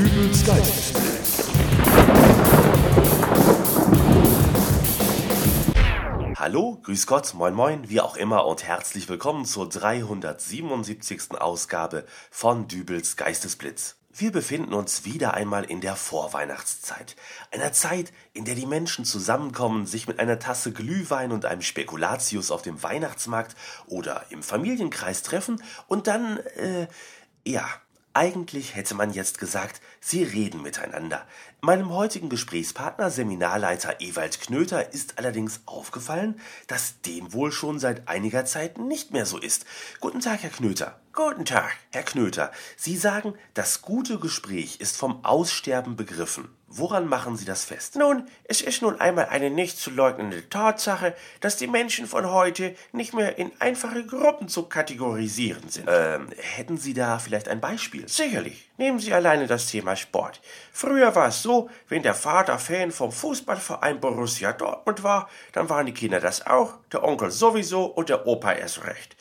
Dübels Geistesblitz. Hallo, grüß Gott, moin moin, wie auch immer und herzlich willkommen zur 377. Ausgabe von Dübels Geistesblitz. Wir befinden uns wieder einmal in der Vorweihnachtszeit. Einer Zeit, in der die Menschen zusammenkommen, sich mit einer Tasse Glühwein und einem Spekulatius auf dem Weihnachtsmarkt oder im Familienkreis treffen und dann, äh, ja, eigentlich hätte man jetzt gesagt, sie reden miteinander. Meinem heutigen Gesprächspartner, Seminarleiter Ewald Knöter, ist allerdings aufgefallen, dass dem wohl schon seit einiger Zeit nicht mehr so ist. Guten Tag, Herr Knöter. Guten Tag, Herr Knöter. Sie sagen, das gute Gespräch ist vom Aussterben begriffen. Woran machen Sie das fest? Nun, es ist nun einmal eine nicht zu leugnende Tatsache, dass die Menschen von heute nicht mehr in einfache Gruppen zu kategorisieren sind. Ähm, hätten Sie da vielleicht ein Beispiel? Sicherlich. Nehmen Sie alleine das Thema Sport. Früher war es so, wenn der Vater Fan vom Fußballverein Borussia Dortmund war, dann waren die Kinder das auch, der Onkel sowieso und der Opa erst recht.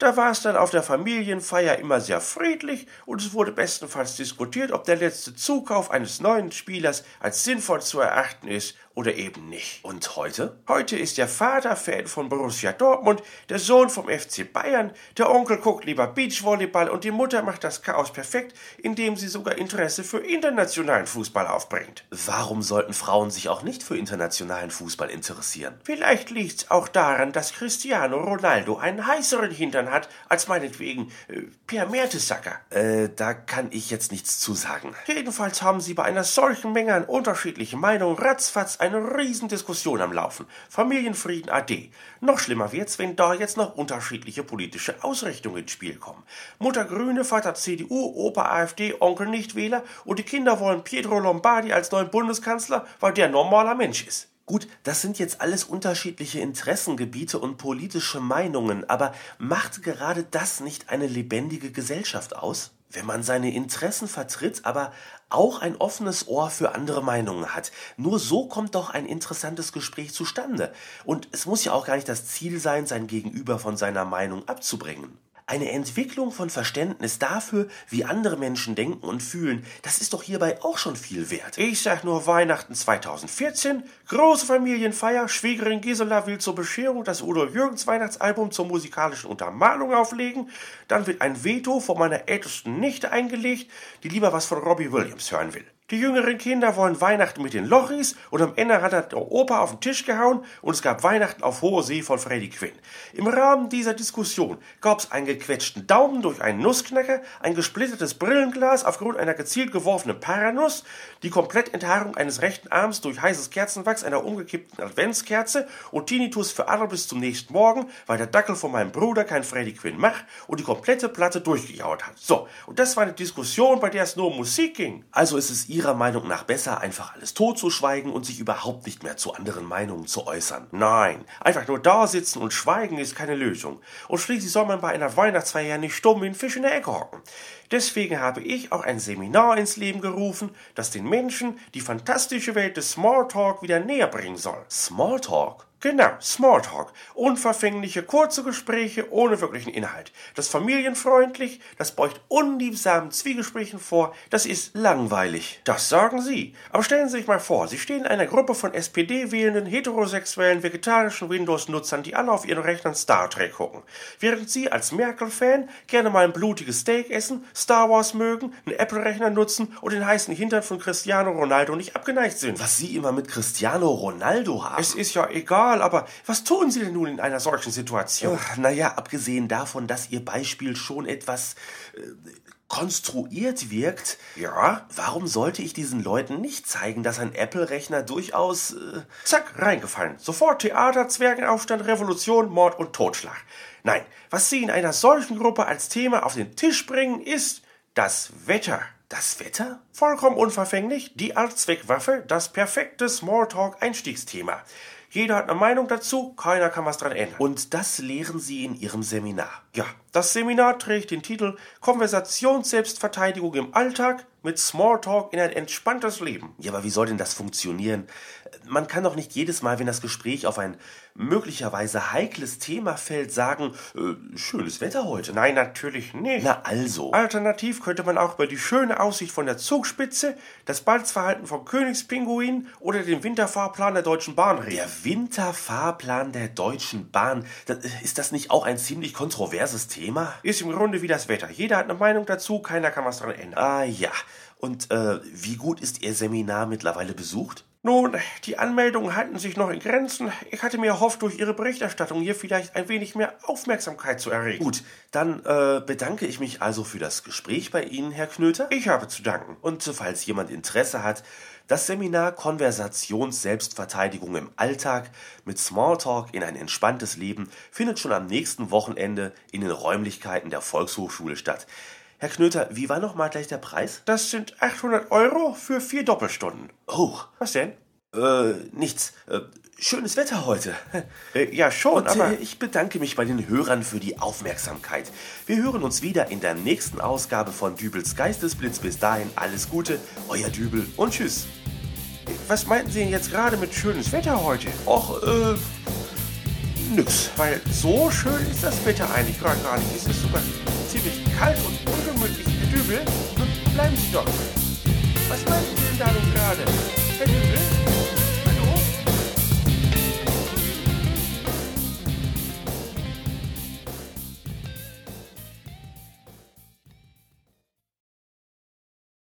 Da war es dann auf der Familienfeier immer sehr friedlich und es wurde bestenfalls diskutiert, ob der letzte Zukauf eines neuen Spielers als sinnvoll zu erachten ist oder eben nicht. Und heute? Heute ist der Vater Fan von Borussia Dortmund, der Sohn vom FC Bayern, der Onkel guckt lieber Beachvolleyball und die Mutter macht das Chaos perfekt, indem sie sogar Interesse für internationalen Fußball aufbringt. Warum sollten Frauen sich auch nicht für internationalen Fußball interessieren? Vielleicht liegt's auch daran, dass Cristiano Ronaldo einen heißeren Hintern hat als meinetwegen äh, Per Mertesacker. Äh, da kann ich jetzt nichts zu sagen. Jedenfalls haben sie bei einer solchen Menge an unterschiedlichen Meinungen ratzfatz eine Riesendiskussion am Laufen. Familienfrieden AD. Noch schlimmer wird's, wenn da jetzt noch unterschiedliche politische Ausrichtungen ins Spiel kommen. Mutter Grüne, Vater CDU, Opa AfD, Onkel Nichtwähler und die Kinder wollen Pietro Lombardi als neuen Bundeskanzler, weil der normaler Mensch ist. Gut, das sind jetzt alles unterschiedliche Interessengebiete und politische Meinungen, aber macht gerade das nicht eine lebendige Gesellschaft aus? Wenn man seine Interessen vertritt, aber auch ein offenes Ohr für andere Meinungen hat. Nur so kommt doch ein interessantes Gespräch zustande. Und es muss ja auch gar nicht das Ziel sein, sein Gegenüber von seiner Meinung abzubringen. Eine Entwicklung von Verständnis dafür, wie andere Menschen denken und fühlen, das ist doch hierbei auch schon viel wert. Ich sag nur Weihnachten 2014, große Familienfeier, Schwiegerin Gisela will zur Bescherung das Udo Jürgens Weihnachtsalbum zur musikalischen Untermalung auflegen, dann wird ein Veto von meiner ältesten Nichte eingelegt, die lieber was von Robbie Williams hören will. Die jüngeren Kinder wollen Weihnachten mit den Lochis und am Ende hat der Opa auf den Tisch gehauen und es gab Weihnachten auf hoher See von Freddy Quinn. Im Rahmen dieser Diskussion gab es einen gequetschten Daumen durch einen Nussknacker, ein gesplittertes Brillenglas aufgrund einer gezielt geworfenen Paranuss, die Komplettenthaarung eines rechten Arms durch heißes Kerzenwachs einer umgekippten Adventskerze und Tinnitus für alle bis zum nächsten Morgen, weil der Dackel von meinem Bruder kein Freddy Quinn macht und die komplette Platte durchgejaut hat. So, und das war eine Diskussion, bei der es nur um Musik ging. Also ist es Ihrer Meinung nach besser, einfach alles totzuschweigen und sich überhaupt nicht mehr zu anderen Meinungen zu äußern? Nein, einfach nur da sitzen und schweigen ist keine Lösung. Und schließlich soll man bei einer Weihnachtsfeier nicht stumm wie ein Fisch in der Ecke hocken. Deswegen habe ich auch ein Seminar ins Leben gerufen, das den Menschen die fantastische Welt des Smalltalk wieder näher bringen soll. Smalltalk? Genau, Smalltalk. Unverfängliche, kurze Gespräche ohne wirklichen Inhalt. Das familienfreundlich, das beugt unliebsamen Zwiegesprächen vor, das ist langweilig. Das sagen Sie. Aber stellen Sie sich mal vor, Sie stehen in einer Gruppe von SPD-wählenden, heterosexuellen, vegetarischen Windows-Nutzern, die alle auf ihren Rechnern Star Trek gucken. Während Sie als Merkel-Fan gerne mal ein blutiges Steak essen, Star Wars mögen, einen Apple-Rechner nutzen und den heißen Hintern von Cristiano Ronaldo nicht abgeneigt sind. Was Sie immer mit Cristiano Ronaldo haben? Es ist ja egal egal, aber was tun Sie denn nun in einer solchen Situation? naja, abgesehen davon, dass Ihr Beispiel schon etwas äh, konstruiert wirkt, ja, warum sollte ich diesen Leuten nicht zeigen, dass ein Apple-Rechner durchaus... Äh Zack, reingefallen. Sofort Theater, Zwergenaufstand, Revolution, Mord und Totschlag. Nein, was Sie in einer solchen Gruppe als Thema auf den Tisch bringen, ist das Wetter. Das Wetter? Vollkommen unverfänglich, die Allzweckwaffe, das perfekte Smalltalk-Einstiegsthema. Jeder hat eine Meinung dazu, keiner kann was dran ändern. Und das lehren Sie in Ihrem Seminar. Ja, Das Seminar trägt den Titel Konversationsselbstverteidigung im Alltag mit Smalltalk in ein entspanntes Leben. Ja, aber wie soll denn das funktionieren? Man kann doch nicht jedes Mal, wenn das Gespräch auf ein möglicherweise heikles Thema fällt, sagen, äh, schönes Wetter heute. Nein, natürlich nicht. Na also. Alternativ könnte man auch über die schöne Aussicht von der Zugspitze, das Balzverhalten vom Königspinguin oder den Winterfahrplan der Deutschen Bahn reden. Der Winterfahrplan der Deutschen Bahn, das, ist das nicht auch ein ziemlich kontroverses Thema? Ist im Grunde wie das Wetter. Jeder hat eine Meinung dazu, keiner kann was dran ändern. Ah ja. Und äh, wie gut ist Ihr Seminar mittlerweile besucht? Nun, die Anmeldungen halten sich noch in Grenzen. Ich hatte mir erhofft, durch Ihre Berichterstattung hier vielleicht ein wenig mehr Aufmerksamkeit zu erregen. Gut, dann äh, bedanke ich mich also für das Gespräch bei Ihnen, Herr Knöter. Ich habe zu danken. Und falls jemand Interesse hat, das Seminar Konversations-Selbstverteidigung im Alltag mit Smalltalk in ein entspanntes Leben findet schon am nächsten Wochenende in den Räumlichkeiten der Volkshochschule statt. Herr Knöter, wie war noch mal gleich der Preis? Das sind 800 Euro für vier Doppelstunden. Oh. Was denn? Äh, nichts. Äh, schönes Wetter heute. Äh, ja, schon, Und aber... äh, ich bedanke mich bei den Hörern für die Aufmerksamkeit. Wir hören uns wieder in der nächsten Ausgabe von Dübels Geistesblitz. Bis dahin alles Gute, euer Dübel und tschüss. Was meinten Sie denn jetzt gerade mit schönes Wetter heute? Och, äh, nix. Weil so schön ist das Wetter eigentlich gerade gar nicht. Es ist sogar ziemlich kalt und ungemütlich. Herr Dübel, bleiben Sie doch. Was meinten Sie denn da nun gerade? Herr Dübel?